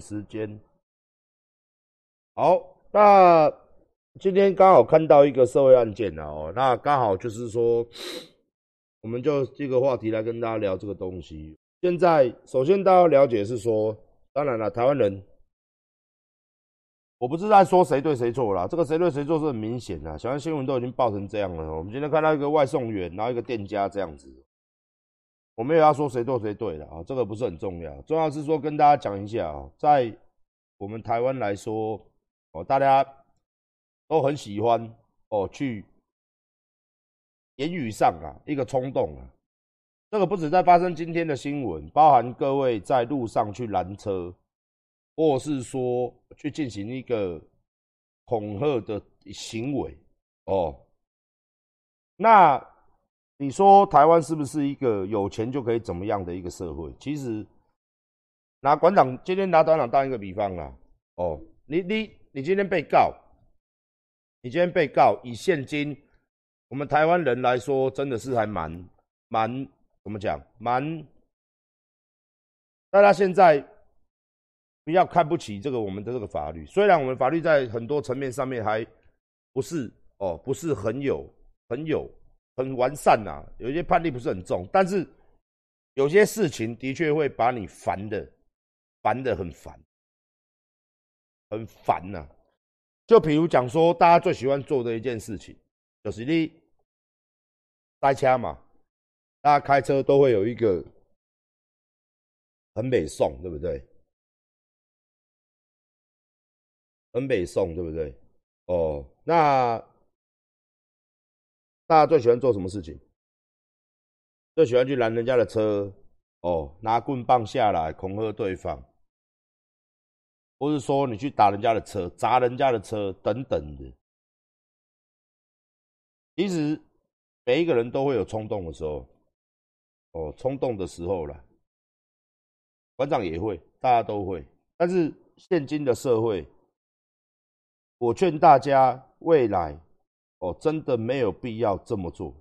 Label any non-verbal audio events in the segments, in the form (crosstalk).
时间。好，那今天刚好看到一个社会案件啊，哦，那刚好就是说，我们就这个话题来跟大家聊这个东西。现在首先大家了解是说，当然了，台湾人，我不是在说谁对谁错啦，这个谁对谁错是很明显的，小安新闻都已经报成这样了。我们今天看到一个外送员，然后一个店家这样子，我没有要说谁错谁对的啊，这个不是很重要，重要是说跟大家讲一下啊，在我们台湾来说。哦，大家都很喜欢哦，去言语上啊，一个冲动啊，这个不止在发生今天的新闻，包含各位在路上去拦车，或是说去进行一个恐吓的行为哦。那你说台湾是不是一个有钱就可以怎么样的一个社会？其实拿馆长今天拿馆长当一个比方啦，哦，你你。你今天被告，你今天被告，以现今我们台湾人来说，真的是还蛮蛮怎么讲？蛮大家现在比较看不起这个我们的这个法律。虽然我们法律在很多层面上面还不是哦，不是很有很有很完善呐，有一些判例不是很重，但是有些事情的确会把你烦的烦的很烦。很烦呐，就比如讲说，大家最喜欢做的一件事情，就是你塞车嘛，大家开车都会有一个很北宋，对不对？很北宋，对不对？哦，那大家最喜欢做什么事情？最喜欢去拦人家的车，哦，拿棍棒下来恐吓对方。或是说你去打人家的车、砸人家的车等等的，其实每一个人都会有冲动的时候，哦，冲动的时候了，馆长也会，大家都会。但是现今的社会，我劝大家未来，哦，真的没有必要这么做。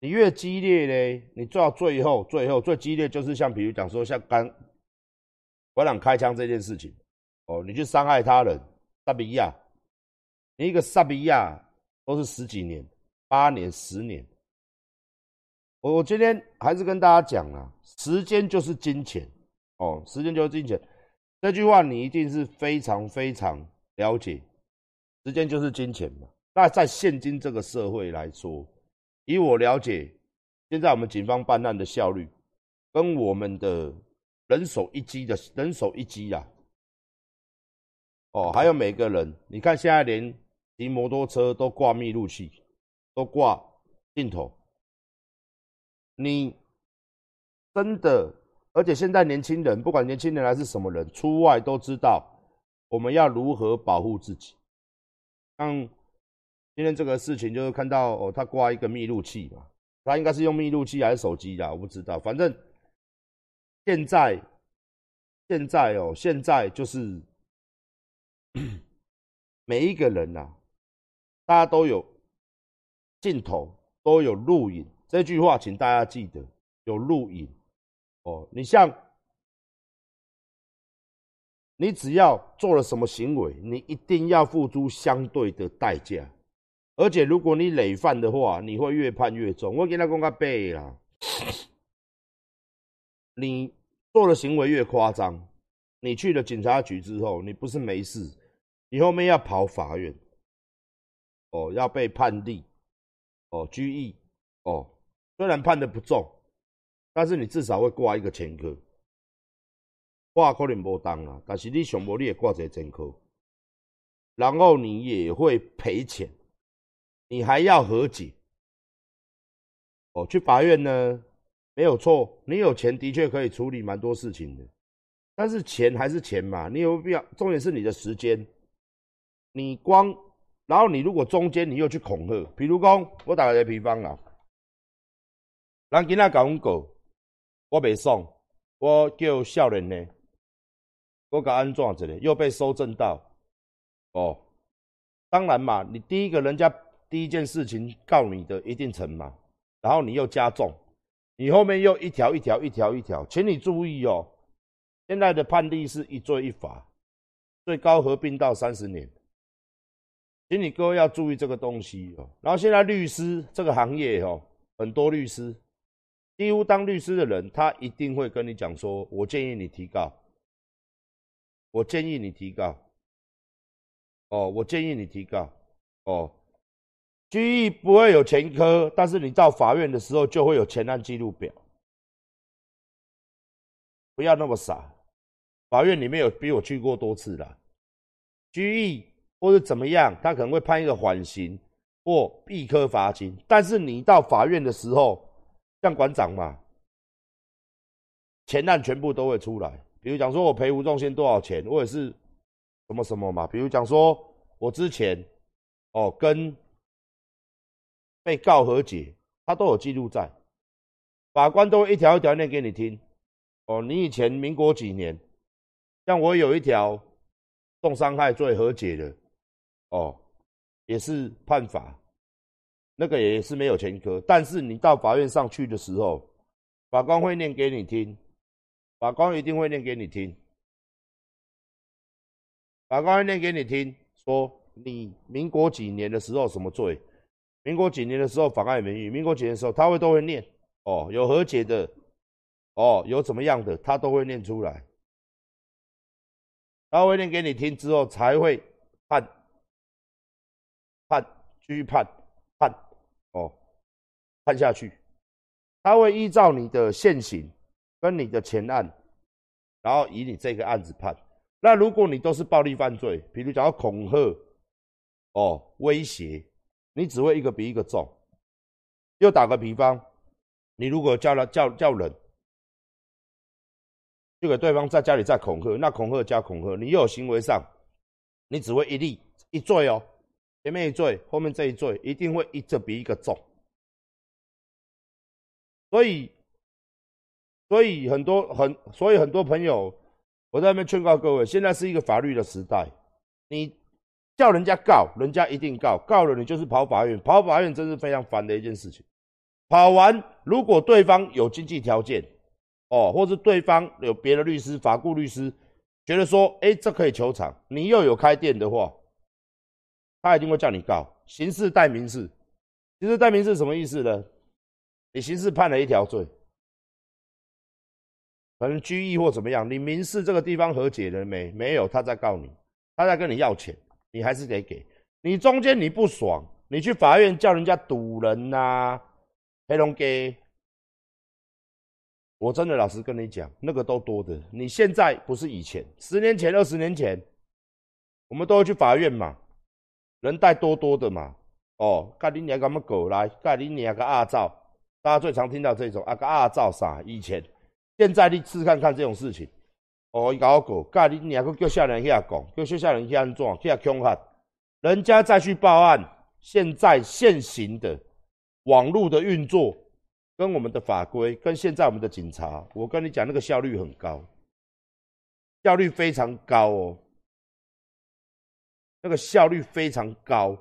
你越激烈嘞，你做到最后，最后最激烈就是像比如讲说像刚。馆长开枪这件事情，哦，你去伤害他人，萨比亚，你一个萨比亚都是十几年、八年、十年。我我今天还是跟大家讲啊，时间就是金钱，哦，时间就是金钱，这句话你一定是非常非常了解，时间就是金钱嘛。那在现今这个社会来说，以我了解，现在我们警方办案的效率，跟我们的。人手一机的人手一机呀，哦，还有每个人，你看现在连骑摩托车都挂密录器，都挂镜头。你真的，而且现在年轻人，不管年轻人还是什么人，出外都知道我们要如何保护自己。像今天这个事情，就是看到哦，他挂一个密录器嘛，他应该是用密录器还是手机的，我不知道，反正。现在，现在哦，现在就是 (coughs) 每一个人呐，大家都有镜头，都有录影。这句话，请大家记得，有录影哦。你像，你只要做了什么行为，你一定要付出相对的代价。而且，如果你累犯的话，你会越判越重。我跟他讲个背啦。(laughs) 你做的行为越夸张，你去了警察局之后，你不是没事，你后面要跑法院，哦，要被判例，哦，拘役，哦，虽然判的不重，但是你至少会挂一个前科，挂可能无当啊，但是你上无你也挂一个前科，然后你也会赔钱，你还要和解，哦，去法院呢？没有错，你有钱的确可以处理蛮多事情的，但是钱还是钱嘛，你有必要？重点是你的时间，你光，然后你如果中间你又去恐吓，比如讲，我打个比方啊，人今仔搞阮告，我未送，我叫少年呢，我甲安怎一个，又被收证到，哦，当然嘛，你第一个人家第一件事情告你的一定成嘛，然后你又加重。你后面又一条一条一条一条，请你注意哦。现在的判例是一罪一罚，最高合并到三十年。请你各位要注意这个东西哦。然后现在律师这个行业哦，很多律师，几乎当律师的人，他一定会跟你讲说：“我建议你提告，我建议你提告，哦，我建议你提告，哦。”拘役不会有前科，但是你到法院的时候就会有前案记录表。不要那么傻，法院里面有比我去过多次了拘役。或者怎么样，他可能会判一个缓刑或一科罚金。但是你到法院的时候，像馆长嘛，前案全部都会出来。比如讲说，我赔吴仲宪多少钱，或者是什么什么嘛。比如讲说，我之前哦跟被告和解，他都有记录在，法官都一条一条念给你听。哦，你以前民国几年，像我有一条重伤害罪和解的。哦，也是判罚，那个也是没有前科，但是你到法院上去的时候，法官会念给你听，法官一定会念给你听，法官会念给你听，说你民国几年的时候什么罪，民国几年的时候妨碍名誉，民国几年的时候他会都会念，哦，有和解的，哦，有怎么样的，他都会念出来，他会念给你听之后才会判。判，拘判，判，哦，判下去，他会依照你的现行跟你的前案，然后以你这个案子判。那如果你都是暴力犯罪，比如讲到恐吓，哦，威胁，你只会一个比一个重。又打个比方，你如果叫了叫叫人，就给对方在家里再恐吓，那恐吓加恐吓，你又有行为上，你只会一例一罪哦。前面一罪，后面这一罪一定会一个比一个重，所以，所以很多很，所以很多朋友，我在那边劝告各位，现在是一个法律的时代，你叫人家告，人家一定告，告了你就是跑法院，跑法院真是非常烦的一件事情。跑完，如果对方有经济条件，哦，或是对方有别的律师、法顾律师，觉得说，哎，这可以求偿，你又有开店的话。他一定会叫你告，刑事代民事。刑事代民事什么意思呢？你刑事判了一条罪，可能拘役或怎么样，你民事这个地方和解了没？没有，他在告你，他在跟你要钱，你还是得给。你中间你不爽，你去法院叫人家堵人呐，黑龙给。我真的老实跟你讲，那个都多的。你现在不是以前，十年前、二十年前，我们都会去法院嘛。人带多多的嘛，哦，盖你娘个么狗来，盖你娘个阿照，大家最常听到这种啊个阿照啥？以前，现在你试看看这种事情，哦，一搞狗，盖你娘个叫下人去讲，叫下人去安怎，去恐吓，人家再去报案。现在现行的网络的运作，跟我们的法规，跟现在我们的警察，我跟你讲，那个效率很高，效率非常高哦。那个效率非常高。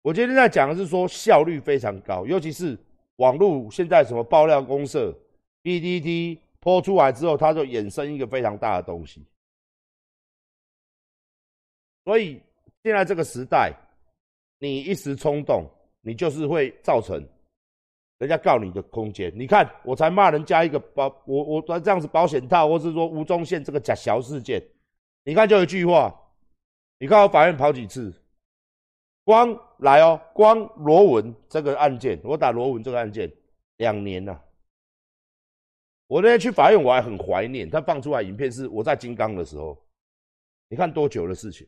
我今天在讲的是说效率非常高，尤其是网络现在什么爆料公社、BDT 播出来之后，它就衍生一个非常大的东西。所以现在这个时代，你一时冲动，你就是会造成人家告你的空间。你看，我才骂人家一个保，我我这样子保险套，或是说吴宗宪这个假小事件，你看就一句话。你看我法院跑几次，光来哦，光罗文这个案件，我打罗文这个案件两年了。我那天去法院，我还很怀念他放出来影片，是我在金刚的时候。你看多久的事情，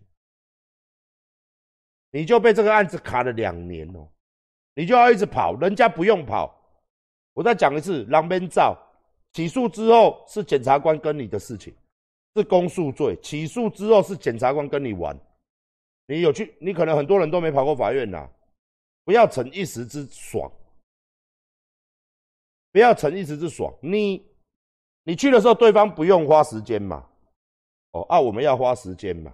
你就被这个案子卡了两年哦，你就要一直跑，人家不用跑。我再讲一次，狼边照起诉之后是检察官跟你的事情。是公诉罪，起诉之后是检察官跟你玩，你有去？你可能很多人都没跑过法院呐，不要逞一时之爽，不要逞一时之爽。你你去的时候，对方不用花时间嘛？哦啊，我们要花时间嘛？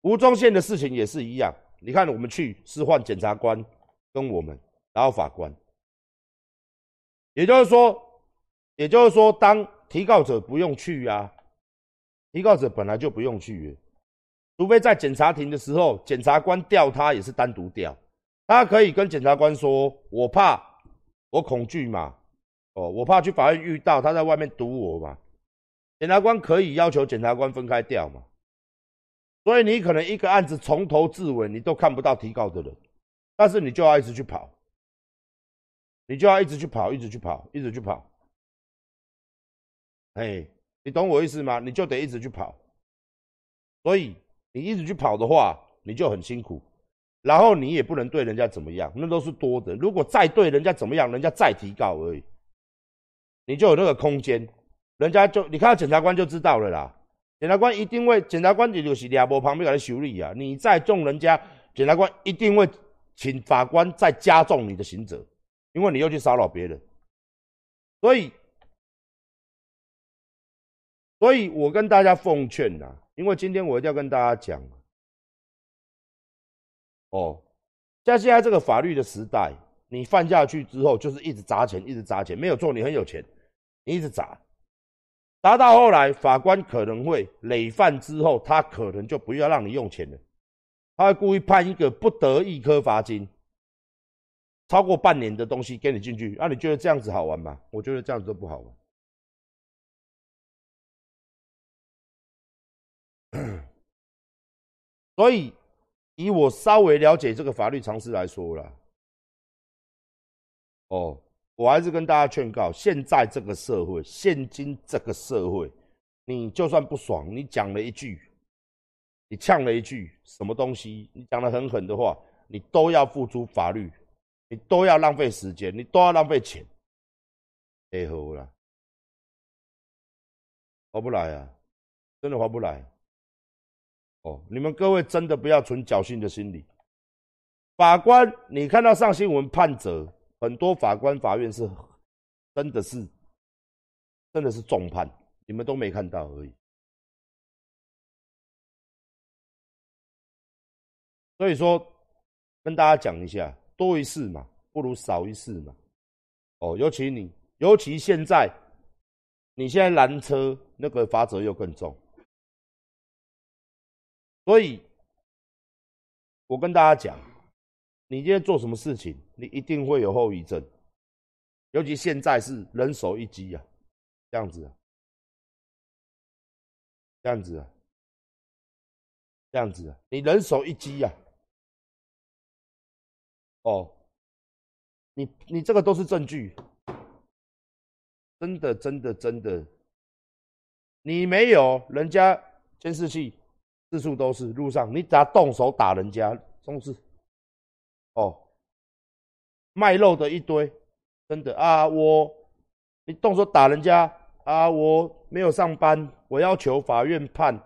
吴宗宪的事情也是一样，你看我们去是换检察官跟我们，然后法官，也就是说，也就是说当。提告者不用去啊，提告者本来就不用去，除非在检察庭的时候，检察官调他也是单独调，他可以跟检察官说：“我怕，我恐惧嘛，哦，我怕去法院遇到他在外面堵我嘛。”检察官可以要求检察官分开调嘛？所以你可能一个案子从头至尾你都看不到提告的人，但是你就要一直去跑，你就要一直去跑，一直去跑，一直去跑。哎，你懂我意思吗？你就得一直去跑。所以你一直去跑的话，你就很辛苦，然后你也不能对人家怎么样，那都是多的。如果再对人家怎么样，人家再提告而已，你就有那个空间。人家就你看到检察官就知道了啦，检察官一定会，检察官也就是两波旁边给他修理啊。你再重人家，检察官一定会请法官再加重你的刑责，因为你又去骚扰别人。所以，所以我跟大家奉劝呐，因为今天我一定要跟大家讲，哦，在现在这个法律的时代，你犯下去之后就是一直砸钱，一直砸钱，没有错，你很有钱，你一直砸。砸到后来，法官可能会累犯之后，他可能就不要让你用钱了，他会故意判一个不得一颗罚金，超过半年的东西给你进去。那你觉得这样子好玩吗？我觉得这样子都不好玩。(coughs) 所以，以我稍微了解这个法律常识来说啦，哦。我还是跟大家劝告：现在这个社会，现今这个社会，你就算不爽，你讲了一句，你呛了一句什么东西，你讲的很狠的话，你都要付出法律，你都要浪费时间，你都要浪费钱，哎，好了，划不来啊，真的划不来。哦，你们各位真的不要存侥幸的心理。法官，你看到上新闻判责。很多法官、法院是真的是真的是重判，你们都没看到而已。所以说，跟大家讲一下，多一事嘛，不如少一事嘛。哦，尤其你，尤其现在，你现在拦车那个罚则又更重。所以，我跟大家讲。你今天做什么事情，你一定会有后遗症，尤其现在是人手一机啊，这样子，啊这样子，啊这样子，啊你人手一机呀，哦，你你这个都是证据，真的真的真的，你没有人家监视器，四处都是路上，你只要动手打人家，都是。哦，卖肉的一堆，真的啊！我你动手打人家啊！我没有上班，我要求法院判，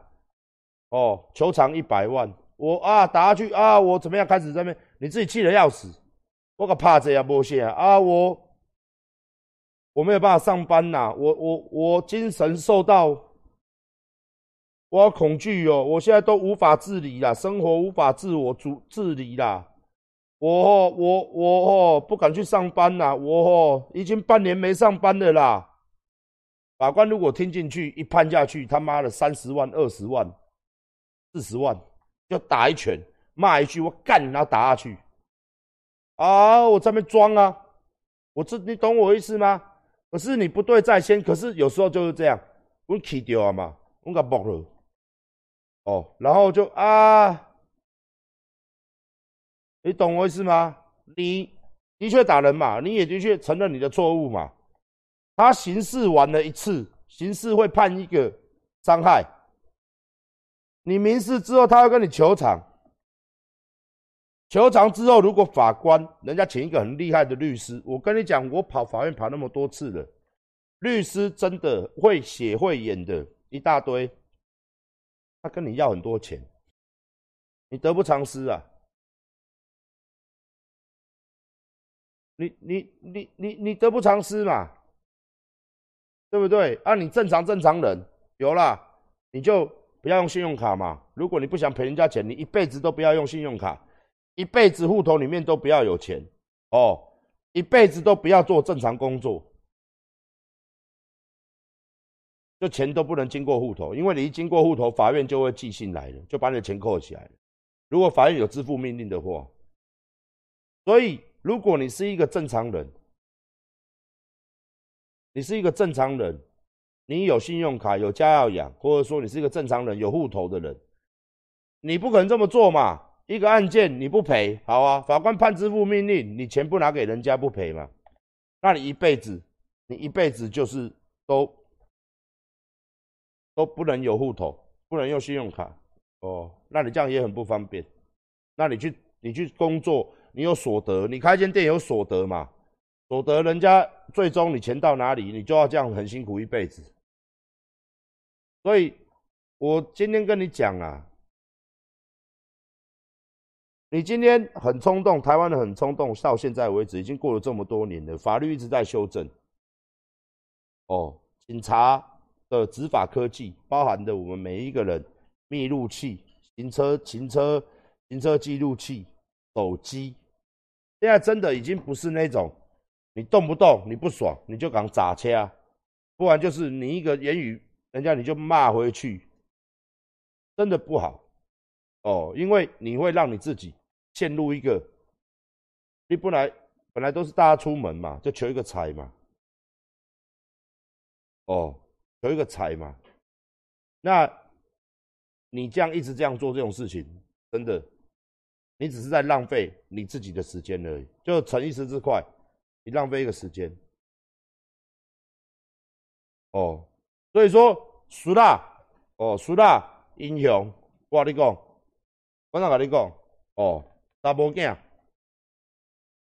哦，求偿一百万。我啊打下去啊！我怎么样？开始这边你自己气得要死，我可怕这样剥削啊！我我没有办法上班呐！我我我精神受到，我好恐惧哦！我现在都无法自理啦，生活无法自我主自理啦。我我我哦不敢去上班呐！我哦已经半年没上班了啦。法官如果听进去，一判下去，他妈的三十万、二十万、四十万，就打一拳，骂一句，我干，然后打下去。啊，我在那边装啊，我这你懂我意思吗？可是你不对在先，可是有时候就是这样，我气掉啊嘛，我给爆了。哦，然后就啊。你懂我意思吗？你的确打人嘛，你也的确承认你的错误嘛。他刑事完了一次，刑事会判一个伤害。你民事之后，他要跟你求偿。求偿之后，如果法官人家请一个很厉害的律师，我跟你讲，我跑法院跑那么多次了，律师真的会写会演的一大堆。他跟你要很多钱，你得不偿失啊。你你你你你得不偿失嘛，对不对？啊，你正常正常人有啦，你就不要用信用卡嘛。如果你不想赔人家钱，你一辈子都不要用信用卡，一辈子户头里面都不要有钱哦，一辈子都不要做正常工作。就钱都不能经过户头，因为你一经过户头，法院就会寄信来了，就把你的钱扣起来了。如果法院有支付命令的话，所以如果你是一个正常人，你是一个正常人，你有信用卡、有家要养，或者说你是一个正常人、有户头的人，你不可能这么做嘛？一个案件你不赔，好啊，法官判支付命令，你钱不拿给人家不赔嘛？那你一辈子，你一辈子就是都。都不能有户头，不能用信用卡哦，那你这样也很不方便。那你去你去工作，你有所得，你开间店有所得嘛？所得人家最终你钱到哪里，你就要这样很辛苦一辈子。所以，我今天跟你讲啊，你今天很冲动，台湾的很冲动，到现在为止已经过了这么多年了，法律一直在修正。哦，警察。的执法科技包含的我们每一个人密录器、行车、行车、行车记录器、手机，现在真的已经不是那种你动不动你不爽你就敢砸车啊，不然就是你一个言语，人家你就骂回去，真的不好哦，因为你会让你自己陷入一个，你本来本来都是大家出门嘛，就求一个财嘛，哦。有一个财嘛，那你这样一直这样做这种事情，真的，你只是在浪费你自己的时间而已。就逞一时之快，你浪费一个时间。哦，所以说输啦，哦输啦，英雄，我跟你讲，我哪跟你讲，哦，查某囝，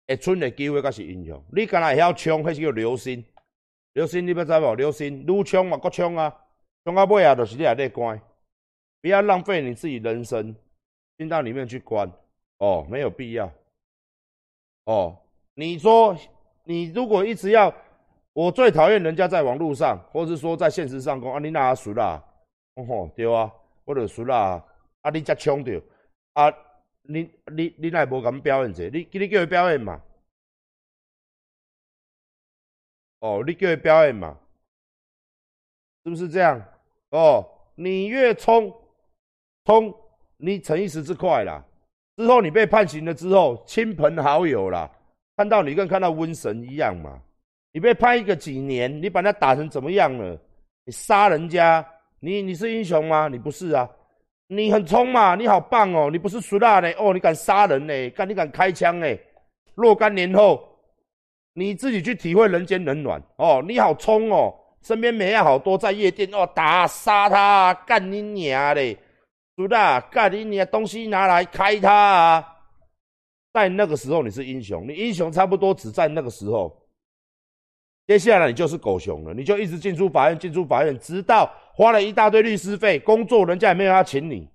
会存的机会才是英雄。你敢若会晓冲，迄是叫流星。刘星，你要知无？刘星，愈冲嘛，国冲啊！冲到尾啊，就是你内底关，不要浪费你自己人生进到里面去关哦，没有必要哦。你说，你如果一直要，我最讨厌人家在网络上，或是说在现实上讲啊，你哪输啦？哦吼，对啊，我就输啦。啊，你才冲着啊，你你你奈无敢表演者，你你叫伊表演嘛？哦，你叫他表演嘛，是不是这样？哦，你越冲冲，你逞一时之快啦。之后你被判刑了之后，亲朋好友啦，看到你跟看到瘟神一样嘛。你被判一个几年，你把他打成怎么样了？你杀人家，你你是英雄吗？你不是啊，你很冲嘛，你好棒哦，你不是苏大呢？哦，你敢杀人呢？敢你敢开枪呢？若干年后。你自己去体会人间冷暖哦！你好冲哦，身边美亚好多在夜店哦，打杀他，干你娘嘞！是的，干你娘东西拿来开他啊！在那个时候你是英雄，你英雄差不多只在那个时候。接下来你就是狗熊了，你就一直进出法院，进出法院，直到花了一大堆律师费，工作人家也没有要请你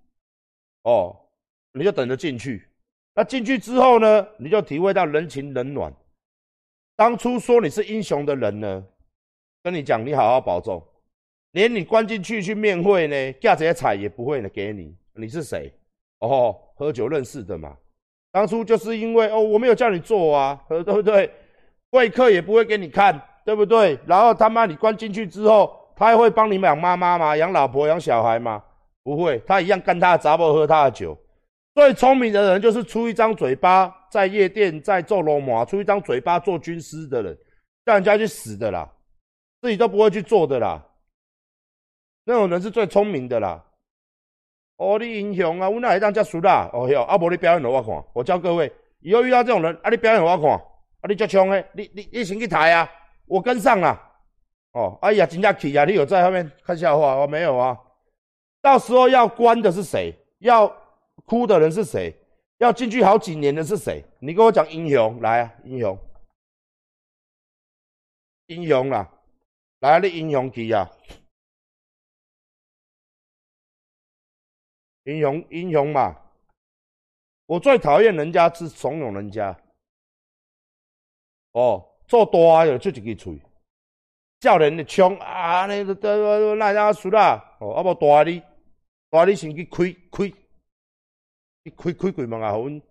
哦，你就等着进去。那进去之后呢，你就体会到人情冷暖。当初说你是英雄的人呢，跟你讲，你好好保重，连你关进去去面会呢，价这些彩也不会呢给你。你是谁？哦，喝酒认识的嘛。当初就是因为哦，我没有叫你做啊，对不对？会客也不会给你看，对不对？然后他妈你关进去之后，他还会帮你养妈妈吗？养老婆、养小孩吗？不会，他一样干他的杂货，喝他的酒。最聪明的人就是出一张嘴巴。在夜店在做罗马，出一张嘴巴做军师的人，叫人家去死的啦，自己都不会去做的啦。那种人是最聪明的啦。哦，你英雄啊，我哪会当叫输啦？哦哟，阿伯你表演给我看，我教各位，以后遇到这种人，啊你表演给我看，啊你足冲诶，你你你先去抬啊，我跟上啦。哦，哎呀，真正气啊，你有在后面看笑话？我没有啊。到时候要关的是谁？要哭的人是谁？要进去好几年的是谁？你跟我讲英雄来啊，英雄，英雄啦，来你英雄去啊，英雄英雄嘛，我最讨厌人家是怂恿人家，哦，做大就一个嘴，叫人的冲啊，那那那那家输啦，哦，阿无大你，大你先去开开。你开开柜门啊，阮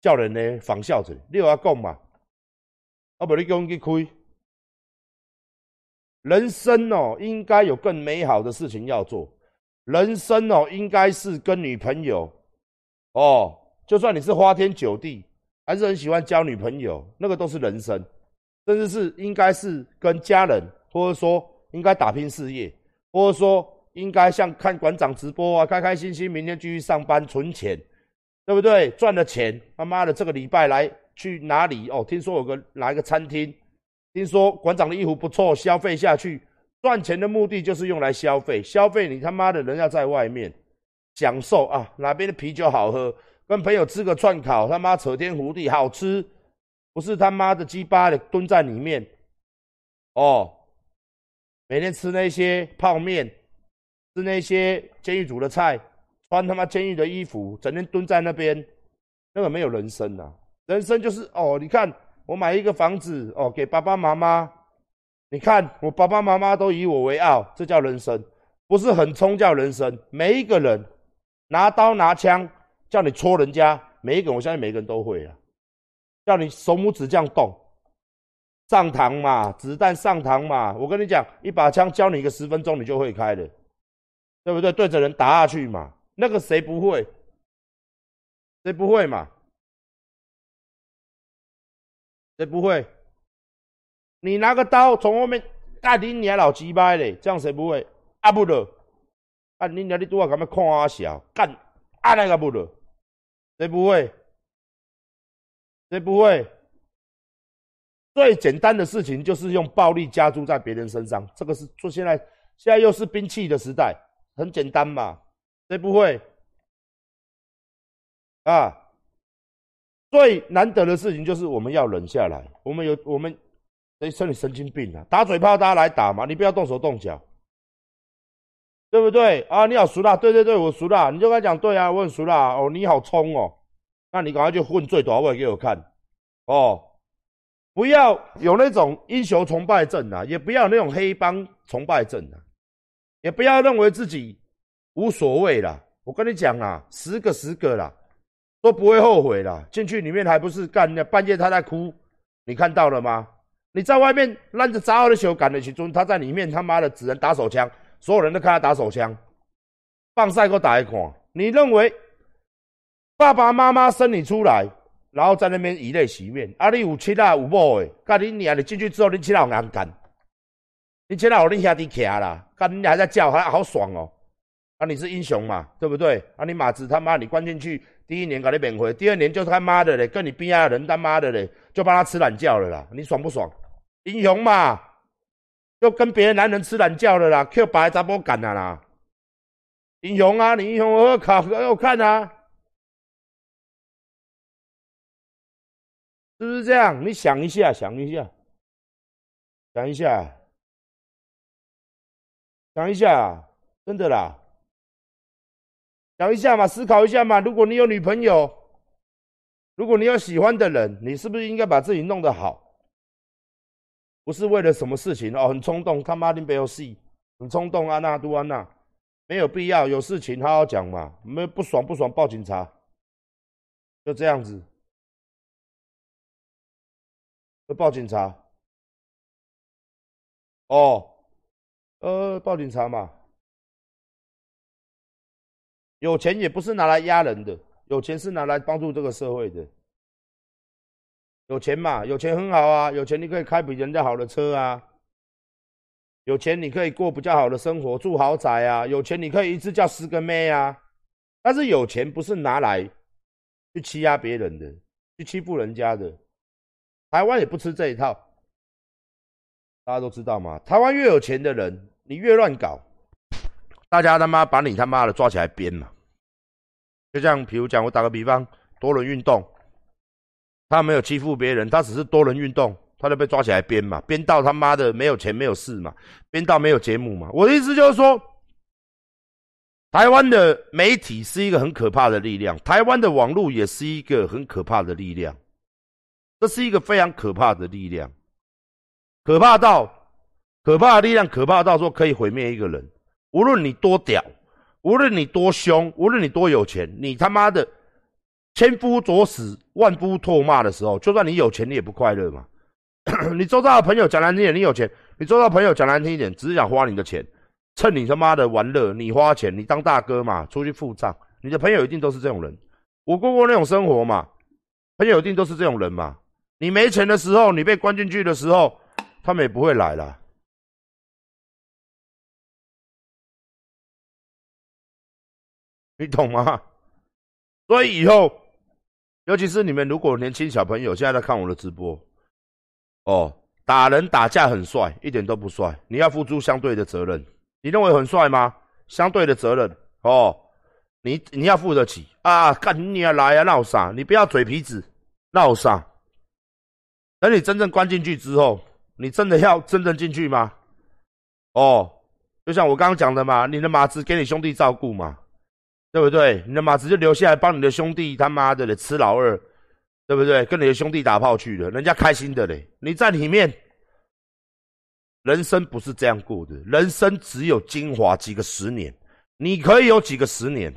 叫人呢仿效者，你有阿讲嘛？啊，无你叫阮去开，人生哦，应该有更美好的事情要做。人生哦，应该是跟女朋友哦，就算你是花天酒地，还是很喜欢交女朋友，那个都是人生。甚至是应该是跟家人，或者说应该打拼事业，或者说应该像看馆长直播啊，开开心心，明天继续上班存钱，对不对？赚了钱，他妈的这个礼拜来去哪里哦？听说有个哪一个餐厅，听说馆长的衣服不错，消费下去。赚钱的目的就是用来消费，消费你他妈的人要在外面享受啊，哪边的啤酒好喝，跟朋友吃个串烤，他妈扯天胡地好吃，不是他妈的鸡巴的蹲在里面哦，每天吃那些泡面，吃那些监狱煮的菜，穿他妈监狱的衣服，整天蹲在那边，那个没有人生呐，人生就是哦，你看我买一个房子哦，给爸爸妈妈。你看，我爸爸妈妈都以我为傲，这叫人生，不是很冲叫人生。每一个人拿刀拿枪叫你戳人家，每一个我相信每个人都会啊，叫你手拇指这样动，上膛嘛，子弹上膛嘛。我跟你讲，一把枪教你一个十分钟，你就会开的，对不对？对着人打下去嘛，那个谁不会？谁不会嘛？谁不会？你拿个刀从后面干你娘老鸡巴嘞，这样谁不会？啊不的，啊你娘你多少干嘛看啊小干啊那个不的，谁不会？谁不会？最简单的事情就是用暴力加注在别人身上，这个是说现在现在又是兵器的时代，很简单嘛，谁不会？啊，最难得的事情就是我们要忍下来，我们有我们。谁说你神经病啊？打嘴炮，大家来打嘛！你不要动手动脚，对不对啊？你好熟啦，对对对，我熟啦。你就跟他讲，对啊，我很熟啦。哦，你好冲哦，那你赶快就混最短位给我看哦！不要有那种英雄崇拜症啊，也不要那种黑帮崇拜症啊，也不要认为自己无所谓啦。我跟你讲啊，十个十个啦，都不会后悔啦。进去里面还不是干的，半夜他在哭，你看到了吗？你在外面拉着杂号的球赶的去中，他在里面他妈的只能打手枪，所有人都看他打手枪，放赛给我打一看。你认为爸爸妈妈生你出来，然后在那边以泪洗面？啊，你有妻啊有某诶，干你娘！你进去之后，你妻老难干，你妻老你兄弟徛啦，干你还在叫，还好爽哦。啊，你是英雄嘛，对不对？啊，你马子他妈你关进去，第一年搞你免回，第二年就他妈的嘞，跟你边上的人他妈的嘞，就帮他吃懒觉了啦，你爽不爽？英雄嘛，就跟别的男人吃懒觉了啦，Q 白咋不干了啦。英雄啊，你英雄我靠，给我看啊，是不是这样？你想一下，想一下，想一下，想一下，真的啦，想一下嘛，思考一下嘛。如果你有女朋友，如果你有喜欢的人，你是不是应该把自己弄得好？不是为了什么事情哦，很冲动，他妈的没有戏，很冲动，安娜都安娜，没有必要，有事情好好讲嘛，没不爽不爽报警察，就这样子，就报警察，哦，呃，报警察嘛，有钱也不是拿来压人的，有钱是拿来帮助这个社会的。有钱嘛？有钱很好啊！有钱你可以开比人家好的车啊！有钱你可以过比较好的生活，住豪宅啊！有钱你可以一次叫十个妹啊！但是有钱不是拿来去欺压别人的，去欺负人家的。台湾也不吃这一套，大家都知道嘛。台湾越有钱的人，你越乱搞，大家他妈把你他妈的抓起来编嘛！就像比如讲，我打个比方，多人运动。他没有欺负别人，他只是多人运动，他就被抓起来编嘛，编到他妈的没有钱没有事嘛，编到没有节目嘛。我的意思就是说，台湾的媒体是一个很可怕的力量，台湾的网络也是一个很可怕的力量，这是一个非常可怕的力量，可怕到可怕的力量，可怕到说可以毁灭一个人。无论你多屌，无论你多凶，无论你多有钱，你他妈的。千夫着死，万夫唾骂的时候，就算你有钱，你也不快乐嘛。(coughs) 你周遭的朋友讲难听点，你有钱，你做到朋友讲难听一点，只是想花你的钱，趁你他妈的玩乐，你花钱，你当大哥嘛，出去付账。你的朋友一定都是这种人，我过过那种生活嘛，朋友一定都是这种人嘛。你没钱的时候，你被关进去的时候，他们也不会来了，你懂吗？所以以后，尤其是你们如果年轻小朋友现在在看我的直播，哦，打人打架很帅，一点都不帅，你要付出相对的责任。你认为很帅吗？相对的责任哦。你你要负得起啊！干你要来啊！闹啥？你不要嘴皮子，闹啥？等你真正关进去之后，你真的要真正进去吗？哦，就像我刚刚讲的嘛，你的马子给你兄弟照顾嘛，对不对？你的马子就留下来帮你的兄弟他妈的嘞吃老二，对不对？跟你的兄弟打炮去了，人家开心的嘞。你在里面，人生不是这样过的，人生只有精华几个十年，你可以有几个十年。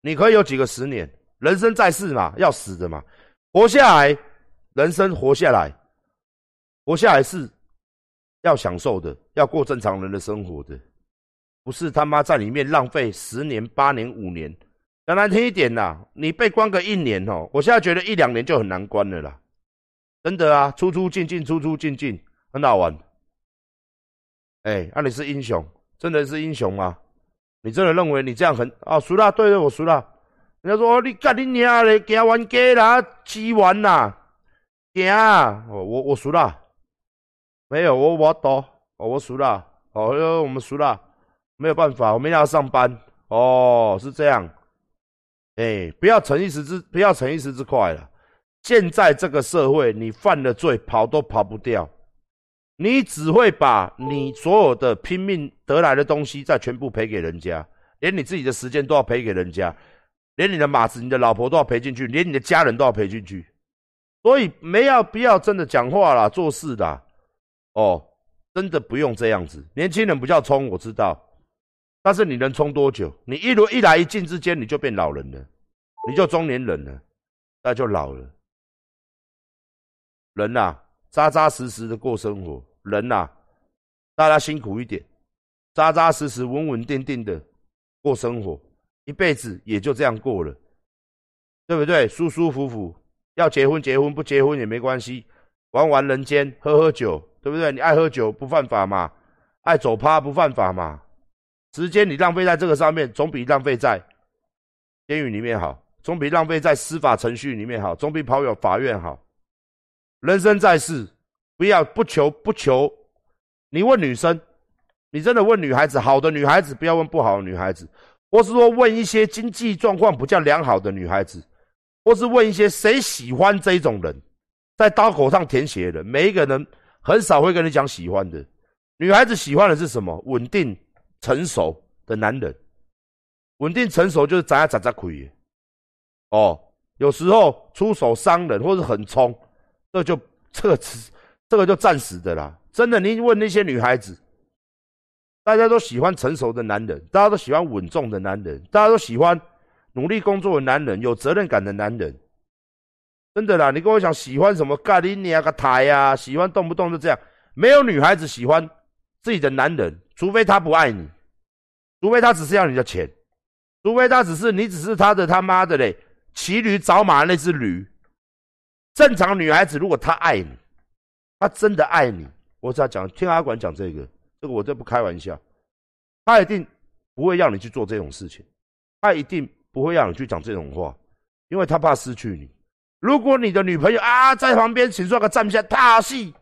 你可以有几个十年？人生在世嘛，要死的嘛，活下来，人生活下来，活下来是要享受的，要过正常人的生活的，不是他妈在里面浪费十年、八年、五年。讲难听一点啦，你被关个一年哦，我现在觉得一两年就很难关了啦，真的啊，出出进进，出出进进，很好玩。哎，那你是英雄，真的是英雄吗？你真的认为你这样很啊？输了，对对，我输了。人家说你干你娘嘞，惊玩家啦，欺玩呐，惊！我我我输了，没有我我赌，哦我输了，哦我们输了，没有办法，我明天要上班。哦，是这样。哎，不要逞一时之，不要逞一时之快了。现在这个社会，你犯了罪，跑都跑不掉。你只会把你所有的拼命得来的东西再全部赔给人家，连你自己的时间都要赔给人家，连你的马子、你的老婆都要赔进去，连你的家人都要赔进去。所以没有必要真的讲话啦、做事的，哦，真的不用这样子。年轻人不叫冲，我知道，但是你能冲多久？你一轮一来一进之间，你就变老人了，你就中年人了，那就老了。人呐。扎扎实实的过生活，人呐，大家辛苦一点，扎扎实实、稳稳定定的过生活，一辈子也就这样过了，对不对？舒舒服服，要结婚结婚，不结婚也没关系，玩玩人间，喝喝酒，对不对？你爱喝酒不犯法嘛？爱走趴不犯法嘛？时间你浪费在这个上面，总比浪费在监狱里面好，总比浪费在司法程序里面好，总比跑有法院好。人生在世，不要不求不求。你问女生，你真的问女孩子，好的女孩子不要问不好的女孩子，或是说问一些经济状况比较良好的女孩子，或是问一些谁喜欢这种人，在刀口上舔血的，每一个人很少会跟你讲喜欢的。女孩子喜欢的是什么？稳定成熟的男人。稳定成熟就是咱咱咱可以。哦，有时候出手伤人或者很冲。这就这个词，这个就暂时的啦。真的，你问那些女孩子，大家都喜欢成熟的男人，大家都喜欢稳重的男人，大家都喜欢努力工作的男人，有责任感的男人。真的啦，你跟我讲喜欢什么咖喱尼亚个台呀？喜欢动不动就这样？没有女孩子喜欢自己的男人，除非他不爱你，除非他只是要你的钱，除非他只是你只是他的他妈的嘞骑驴找马那只驴。正常女孩子，如果她爱你，她真的爱你，我只要讲听阿管讲这个，这个我这不开玩笑，她一定不会让你去做这种事情，她一定不会让你去讲这种话，因为她怕失去你。如果你的女朋友啊在旁边，请做个站下大戏，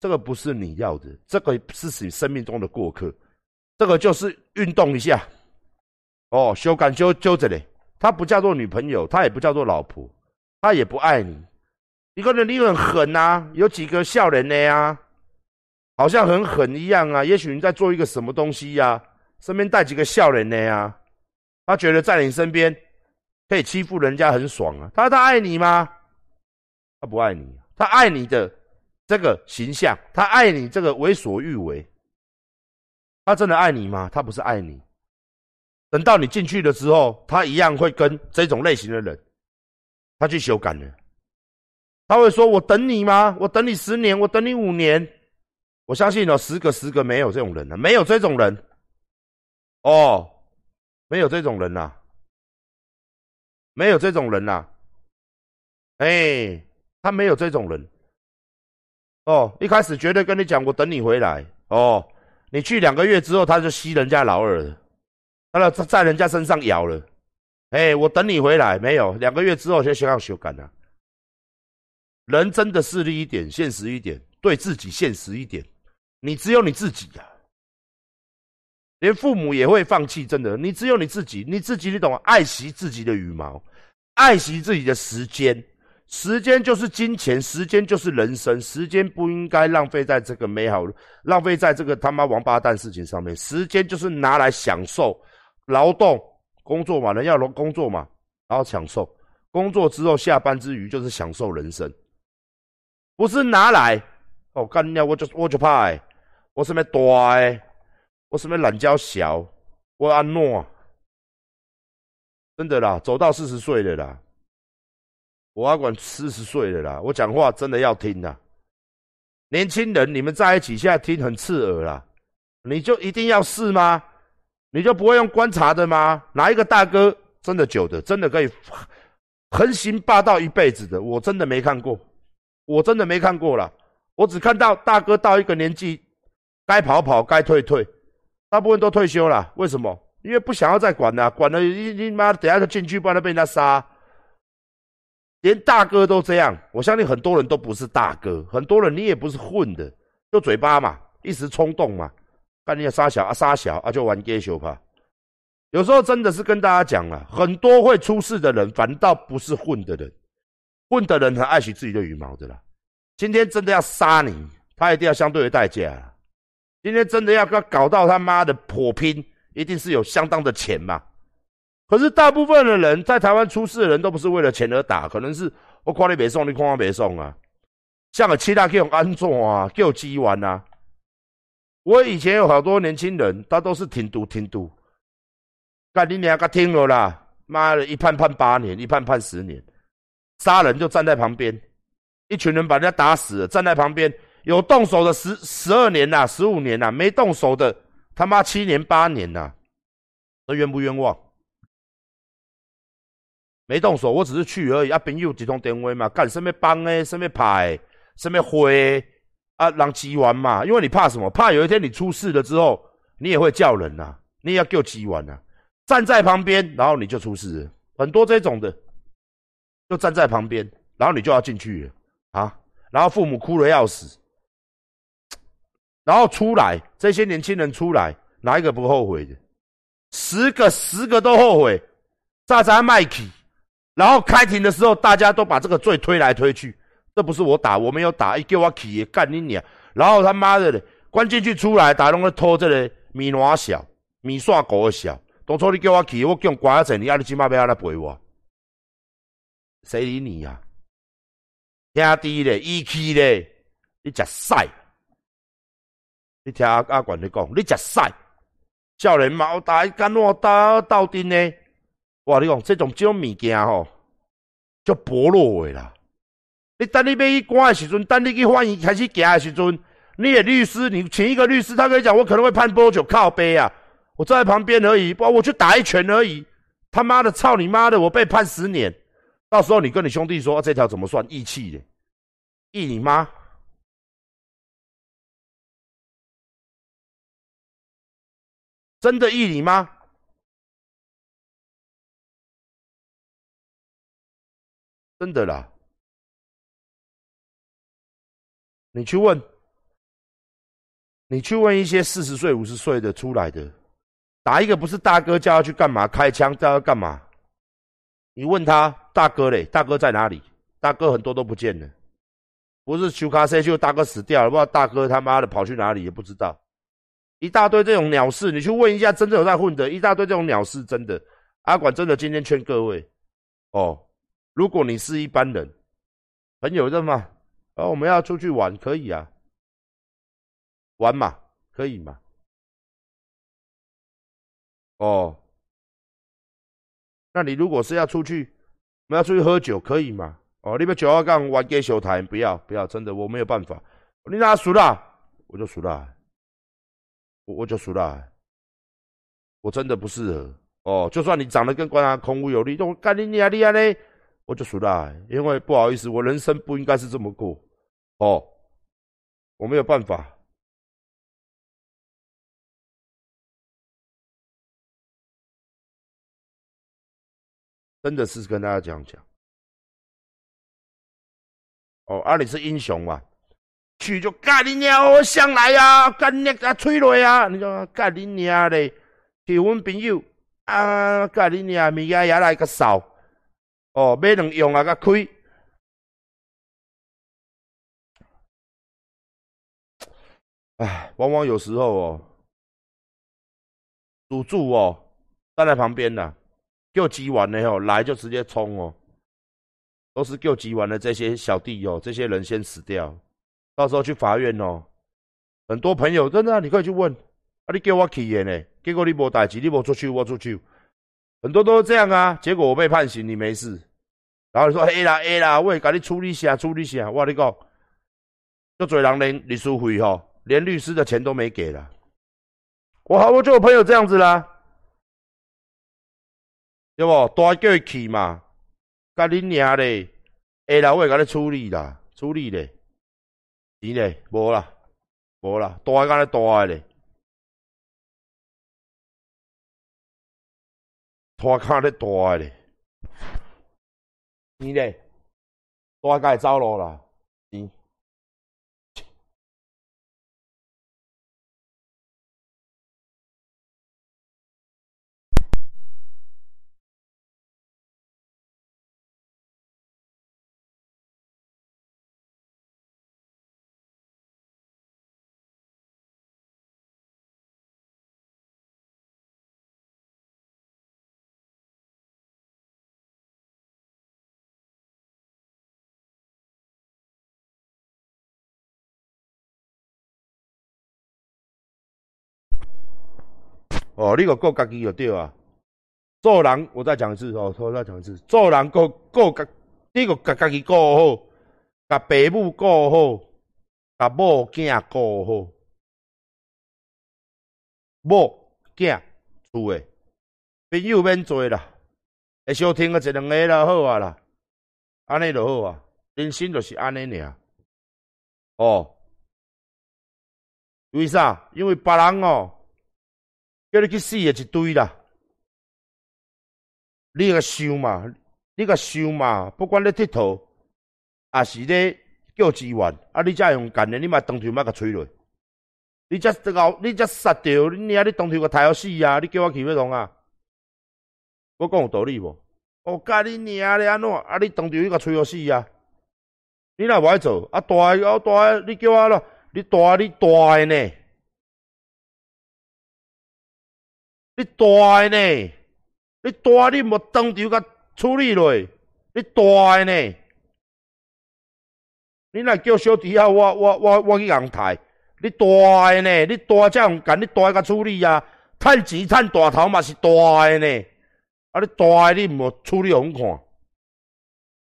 这个不是你要的，这个是你生命中的过客，这个就是运动一下，哦，修改修修这里，她不叫做女朋友，她也不叫做老婆，她也不爱你。你可能你很狠呐，有几个笑人的呀，好像很狠一样啊。也许你在做一个什么东西呀，身边带几个笑人的呀，他觉得在你身边可以欺负人家很爽啊。他他爱你吗？他不爱你，他爱你的这个形象，他爱你这个为所欲为。他真的爱你吗？他不是爱你。等到你进去的时候，他一样会跟这种类型的人，他去修改的。他会说：“我等你吗？我等你十年，我等你五年，我相信哦，十个十个没有这种人啊，没有这种人。哦，没有这种人呐，没有这种人呐。哎，他没有这种人。哦，一开始绝对跟你讲，我等你回来。哦，你去两个月之后，他就吸人家老二了，他在在人家身上咬了。哎，我等你回来，没有两个月之后就需要修改了。人真的势利一点，现实一点，对自己现实一点。你只有你自己呀，连父母也会放弃。真的，你只有你自己，你自己你懂？爱惜自己的羽毛，爱惜自己的时间。时间就是金钱，时间就是人生，时间不应该浪费在这个美好，浪费在这个他妈王八蛋事情上面。时间就是拿来享受劳动工作嘛，人要工作嘛，然后享受工作之后下班之余就是享受人生。不是拿来哦，干掉我就我就怕哎，我什么大哎，我什么懒觉小，我安诺，真的啦，走到四十岁了啦，我要管四十岁了啦，我讲话真的要听的。年轻人，你们在一起现在听很刺耳啦，你就一定要试吗？你就不会用观察的吗？哪一个大哥真的久的，真的可以横行霸道一辈子的？我真的没看过。我真的没看过了，我只看到大哥到一个年纪，该跑跑，该退退，大部分都退休了。为什么？因为不想要再管了，管了你你妈等下就进去，不然被人家杀。连大哥都这样，我相信很多人都不是大哥，很多人你也不是混的，就嘴巴嘛，一时冲动嘛，干你杀小啊杀小啊就玩 gay 秀吧。有时候真的是跟大家讲了，很多会出事的人，反倒不是混的人。混的人很爱惜自己的羽毛的啦。今天真的要杀你，他一定要相对的代价。今天真的要搞搞到他妈的破拼，一定是有相当的钱嘛。可是大部分的人在台湾出事的人都不是为了钱而打，可能是我夸你别送，你夸我别送啊。像个七大给我安装啊，给我鸡丸啊。我以前有好多年轻人，他都是挺赌挺赌，干你娘个听了啦，妈的，一判判八年，一判判十年。杀人就站在旁边，一群人把人家打死了，站在旁边。有动手的十十二年呐，十五年呐，没动手的他妈七年八年呐，那冤不冤枉？没动手，我只是去而已。啊，朋友几通电话嘛，干什么帮诶，什么牌，什么灰啊，让鸡完嘛。因为你怕什么？怕有一天你出事了之后，你也会叫人呐，你也要给我击完呐。站在旁边，然后你就出事了，很多这种的。就站在旁边，然后你就要进去了啊，然后父母哭的要死，然后出来，这些年轻人出来，哪一个不后悔的？十个十个都后悔。炸炸麦克，然后开庭的时候，大家都把这个罪推来推去，这不是我打，我没有打，一给我起干你娘！然后他妈的关进去出来，打拢在拖这个米卵小米线狗的小，当初你叫我起，我叫关一阵，你阿你起码要来陪我。谁理你呀？兄弟嘞，义气嘞，你食屎！你听阿阿管你讲，你食屎！少年毛大敢我打斗阵呢？哇！你讲这种这种物件吼，就薄弱的啦。你等你要去关的时阵，等你去法院开始行的时阵，你的律师，你请一个律师，他跟你讲，我可能会判多久？靠背啊！我坐在旁边而已，不，我去打一拳而已。他妈的，操你妈的！我被判十年。到时候你跟你兄弟说这条怎么算义气的？义你妈！真的义你妈！真的啦！你去问，你去问一些四十岁、五十岁的出来的，打一个不是大哥叫他去干嘛？开枪叫他干嘛？你问他大哥嘞，大哥在哪里？大哥很多都不见了，不是修卡塞就大哥死掉了，不知道大哥他妈的跑去哪里也不知道，一大堆这种鸟事，你去问一下真正有在混的，一大堆这种鸟事，真的，阿管真的今天劝各位哦，如果你是一般人，朋友的嘛，啊我们要出去玩可以啊，玩嘛可以嘛，哦。那你如果是要出去，我们要出去喝酒，可以吗？哦，你们酒要干玩 gay 秀台，不要不要，真的我没有办法。你哪输了？我就输了，我我就输了，我真的不适合哦。就算你长得跟关达孔武有力，我干你你啊你啊嘞，我就输了，因为不好意思，我人生不应该是这么过哦，我没有办法。真的是跟大家讲讲，哦，啊，你是英雄嘛？去就干你娘！我上来啊，干你啊，催泪啊！你讲干你娘嘞？去阮朋友啊，干你娘！物件也来个扫，哦，买能用啊，个开。哎，往往有时候哦，赌注哦，站在旁边的。救急完了吼，来就直接冲哦，都是救急完的这些小弟哦，这些人先死掉，到时候去法院哦，很多朋友真的你可以去问，啊你给我起言呢，结果你无代志，你无出去我出去，很多都是这样啊，结果我被判刑，你没事，然后你说 A 啦 A 啦，我给你处理一下处理一下，我你讲，就做人连律师费吼，连律师的钱都没给了，我好我就有朋友这样子啦。对不？大叫去嘛，甲你娘咧，下来我会甲你处理啦，处理嘞，钱嘞，无啦，无啦，大干咧大咧，拖卡咧大咧，(laughs) 你咧，大概走路啦，钱。哦，你个顾家己就对啊。做人，我再讲一次哦，我再讲一次，做人顾顾家，你个家家己顾好，甲爸母顾好，甲某囝顾好，某囝厝诶，朋友免做啦，会收听个一两个啦好啊啦，安尼就好啊，人生就是安尼尔。哦，为啥？因为别人哦。叫你去死也一堆啦！你个想嘛，你个想嘛，不管你佚佗，还是咧叫资源，啊，你才用干的，你嘛当场莫甲吹落。你才这个，你才杀掉，你娘你当场个太好死啊！你叫我去要弄啊？我讲有道理无？我教你娘咧安怎？啊，你当场伊甲吹好死啊！你若无爱做，啊大个大个，你叫我咯，你大你大个呢？你大呢？你大你莫当场甲处理落，你大呢？你若叫小弟啊，我我我我去阳台，你大呢？你大才用干，你大甲处理啊！趁钱趁大头嘛是大呢？啊，你大你莫处理互阮看，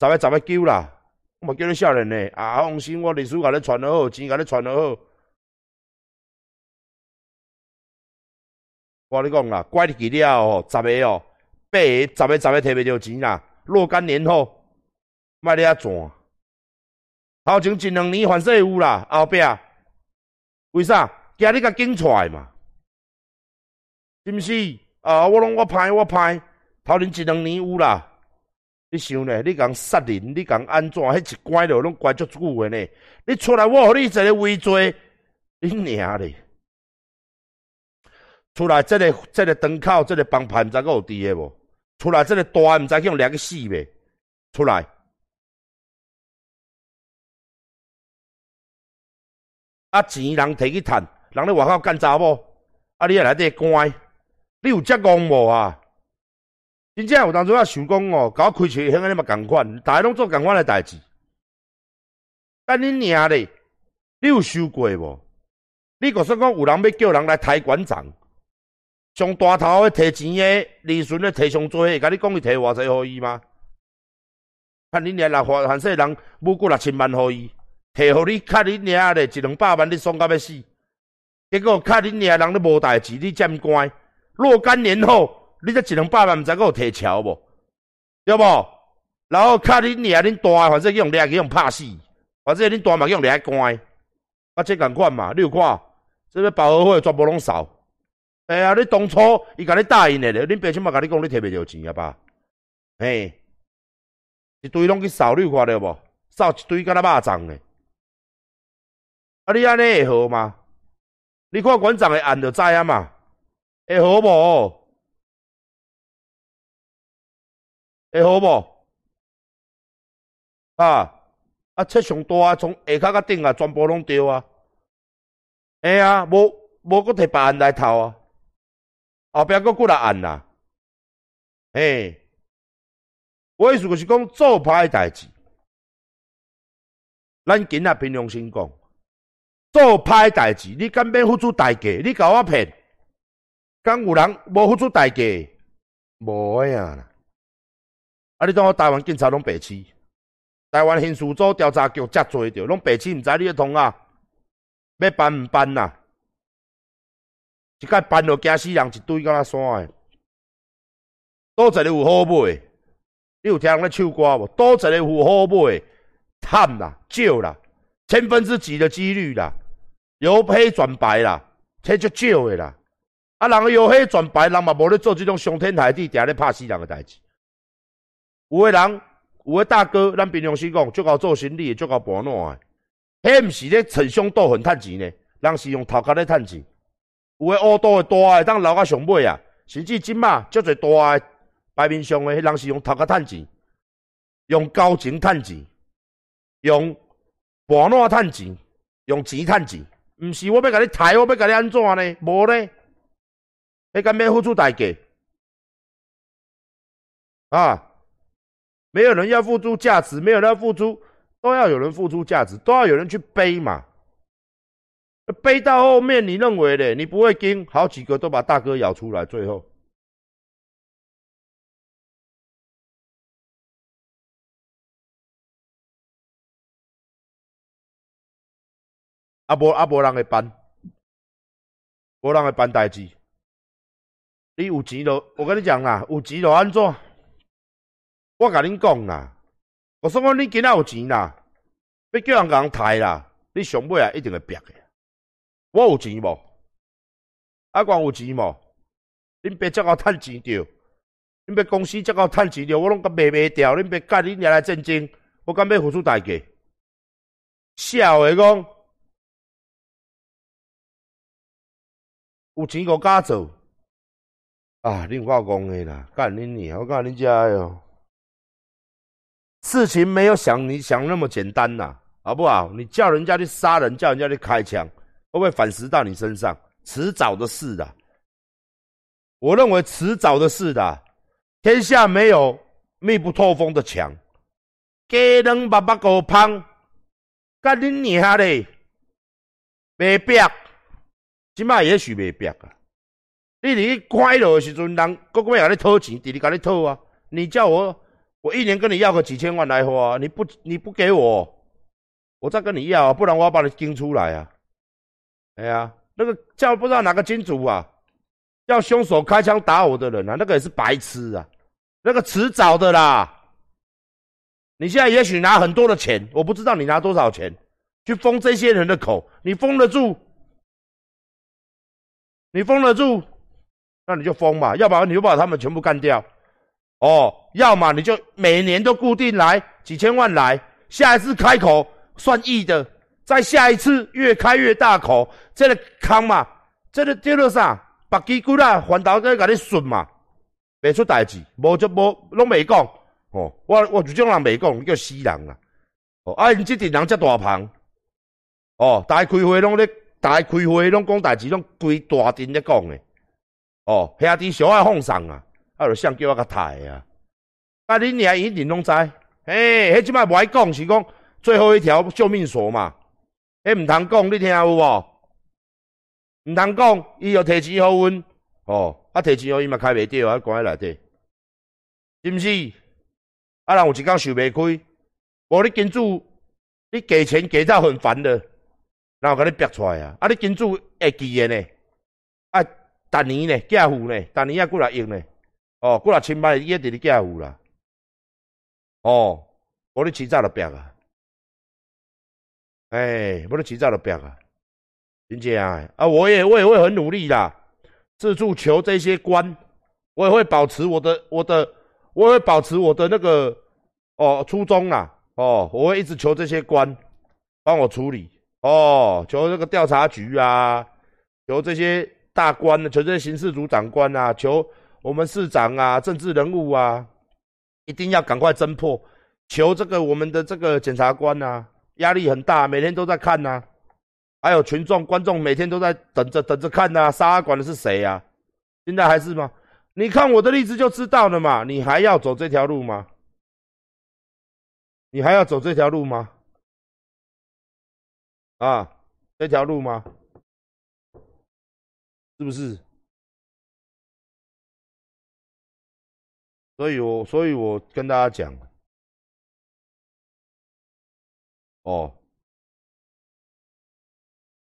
十个十个叫啦，我莫叫你少年呢。啊，放心，我历史甲你传得好，钱甲你传得好。我你讲啦，怪你去了哦，十个哦，八个、十个、十个摕袂着钱啦。若干年后，卖你遐怎。头前一两年反正有啦，后壁为啥？惊你甲警出来嘛？是毋是？啊，我拢我歹我歹，头前一两年有啦。你想咧？你讲杀人，你讲安怎？迄一关着拢关足久诶呢？你出来，我互你一个围罪，你娘咧！出来，这个、这个灯口、这个帮派，毋知阁有伫诶无？出来，这个大毋知去用掠去死未？出来，啊钱人摕去趁，人咧外口干查某，啊你也来这乖，你有遮戆无啊？真正有当初啊想讲哦，甲我开车乡安尼嘛共款，大家拢做共款诶代志。但恁娘咧，你有收过无？你个说讲有人要叫人来抬馆长？上大头的摕钱的，利润的摕上多，会甲你讲伊摕偌济互伊吗？看你娘六花汉说人，母过六千万互伊，摕互你，看你娘咧一两百万，你爽到要死，结果看恁娘人咧无代志，你真乖。若干年后，你这一两百万毋知阁有提桥无？对无？然后看恁娘恁大，反正用掠去用拍死，反正恁大嘛用掠关。啊，这共款嘛，你有看？这个保和会全部拢扫。哎呀，你当初伊甲你答应的咧，恁爸亲嘛甲你讲，你摕袂着钱啊吧？嘿，一堆拢去扫，你有看到无？扫一堆敢若肉粽呢。啊，你安尼会好吗？你看馆长的案就知啊嘛，会好无？会好无？啊啊，七上大，从下骹到顶啊，全部拢对啊。哎啊，无无搁摕别人来偷啊，后壁搁过来按啦。哎，我意思就是讲做歹诶代志，咱今仔凭良心讲。做歹诶代志，你敢免付出代价？你甲我骗，敢有人无付出代价？无呀啦！啊，你当我台湾警察拢白痴？台湾刑事组调查局遮做着，拢白痴，毋知你诶通啊？要办毋办呐？一届办落惊死人一堆，敢若山诶！多一个有好买？你有听人咧唱歌无？多一个有好买？贪啦，少啦，千分之几的几率啦？由黑转白啦，这就少的啦。啊，人由黑转白，人嘛无咧做这种伤天害地、定咧拍死人的代志。有诶人，有诶大哥，咱平常时讲，足够做生理，足够盘烂的。迄毋是咧逞凶斗狠趁钱呢，人是用头壳咧趁钱。有的乌多的大的，当留到上尾啊，甚至即嘛，足侪大的牌面上的，迄人是用头壳趁钱，用交情趁钱，用盘烂趁钱，用钱趁钱。毋是我要甲你抬，我要甲你安怎呢？无呢？你敢要付出代价？啊！没有人要付出价值，没有人要付出，都要有人付出价值，都要有人去背嘛。背到后面，你认为呢？你不会跟好几个都把大哥咬出来，最后啊无啊无人会办，无人会办代志。你有钱就，我跟你讲啦，有钱就安怎？我甲恁讲啦，我说我你今仔有钱啦，要叫人甲人抬啦，你上尾啊一定会逼的。我有钱无？阿光有钱无？恁爸才够趁钱着，恁爸公司才够趁钱着，我拢甲卖卖掉。恁爸甲恁娘来战争，我敢要付出代价？笑话讲。有钱个敢做啊！恁外讲的啦，干恁你，我讲恁家哟，事情没有想你想那么简单呐，好不好？你叫人家去杀人，叫人家去开枪，会不会反噬到你身上？迟早的事的。我认为迟早的事的。天下没有密不透风的墙，鸡卵白白狗胖，干恁娘嘞，白白。即摆也许袂逼啊！你伫快乐的时阵，人个个要你讨钱，直直甲你讨啊！你叫我，我一年跟你要个几千万来花，你不你不给我，我再跟你要啊！不然我要把你盯出来啊！哎呀，那个叫不知道哪个金主啊，叫凶手开枪打我的人啊，那个也是白痴啊！那个迟早的啦！你现在也许拿很多的钱，我不知道你拿多少钱去封这些人的口，你封得住？你封得住，那你就封嘛，要不然你就把他们全部干掉。哦，要么你就每年都固定来几千万来，下一次开口算亿的，再下一次越开越大口，这个坑嘛，这个叫做啥？白鸡骨啦，反倒在甲你顺嘛，袂出代志，无就无拢未讲。哦，我我这种人未讲，叫死人啦。哦，啊，你这阵人遮大胖，哦，大开会拢咧。大开会拢讲代志，拢规大阵咧讲诶。哦，兄弟小爱放送啊，啊，就想叫我甲抬啊。啊，恁娘一定拢知，嘿，迄即摆无爱讲，是讲最后一条救命索嘛。迄毋通讲，你听有无？毋通讲，伊又摕钱互阮，哦，啊，摕钱互伊嘛开袂着啊，关喺内底，是毋是？啊，人有一工受袂开，无你金主，你给钱给到很烦的。然后甲你逼出来啊！啊，你金主会记的呢？啊，逐年呢，寄付呢，逐年啊过来用呢，哦，过来千万伊一直伫寄付啦，哦，无你迟早就逼啊！哎，不能急躁的表啊！林姐啊，啊，我也我也会很努力啦，自助求这些关，我也会保持我的我的，我也会保持我的那个哦初衷啦，哦，我会一直求这些官帮我处理，哦，求这个调查局啊，求这些大官求这些刑事组长官啊，求我们市长啊，政治人物啊，一定要赶快侦破，求这个我们的这个检察官啊，压力很大，每天都在看呐。还有群众、观众每天都在等着、等着看呐，杀管的是谁呀？现在还是吗？你看我的例子就知道了嘛。你还要走这条路吗？你还要走这条路吗？啊，这条路吗？是不是？所以我，所以我跟大家讲，哦。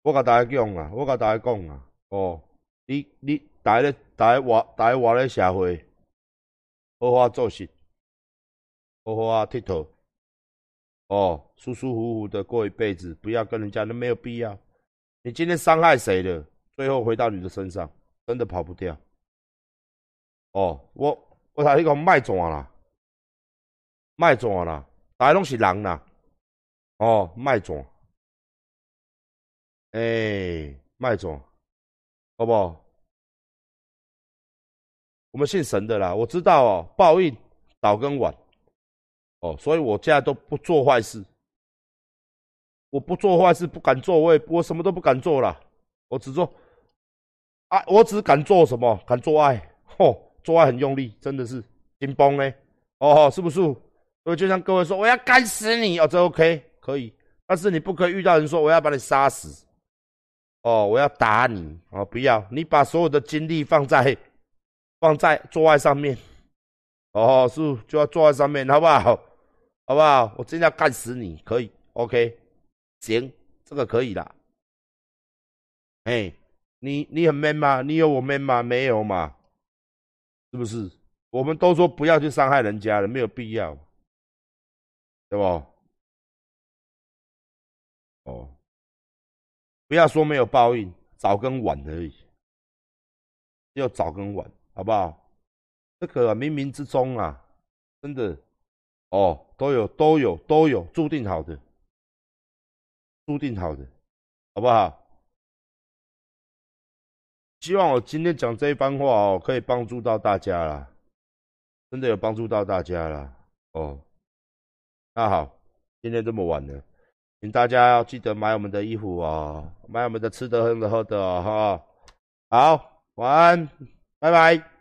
我甲大家讲啊，我甲大家讲啊，哦，你你待咧，大家活，大家活咧社会，好好做事，好好啊，佚佗，哦，舒舒服服的过一辈子，不要跟人家，那没有必要。你今天伤害谁了，最后回到你的身上，真的跑不掉。哦，我我睇你讲卖转啦，卖转啦，大家拢是人啦，哦，麦总。哎，麦总，好不好？我们信神的啦，我知道哦，报应早跟晚，哦，所以我现在都不做坏事，我不做坏事，不敢做，我也我什么都不敢做了，我只做爱，我只敢做什么？敢做爱，吼，做爱很用力，真的是紧绷嘞，哦，是不是？所以就像各位说，我要干死你哦，这 OK 可以，但是你不可以遇到人说我要把你杀死。哦，我要打你哦！不要，你把所有的精力放在放在做爱上面，哦，是就要做爱上面，好不好？好不好？我真要干死你，可以？OK，行，这个可以的。哎，你你很 man 吗？你有我 man 吗？没有嘛？是不是？我们都说不要去伤害人家了，没有必要，对不？哦。不要说没有报应，早跟晚而已，要早跟晚，好不好？这个冥冥之中啊，真的哦，都有都有都有注定好的，注定好的，好不好？希望我今天讲这一番话哦，可以帮助到大家啦，真的有帮助到大家啦。哦。那好，今天这么晚了。请大家要记得买我们的衣服哦，买我们的吃的、喝的、喝的哦，哈。好，晚安，拜拜。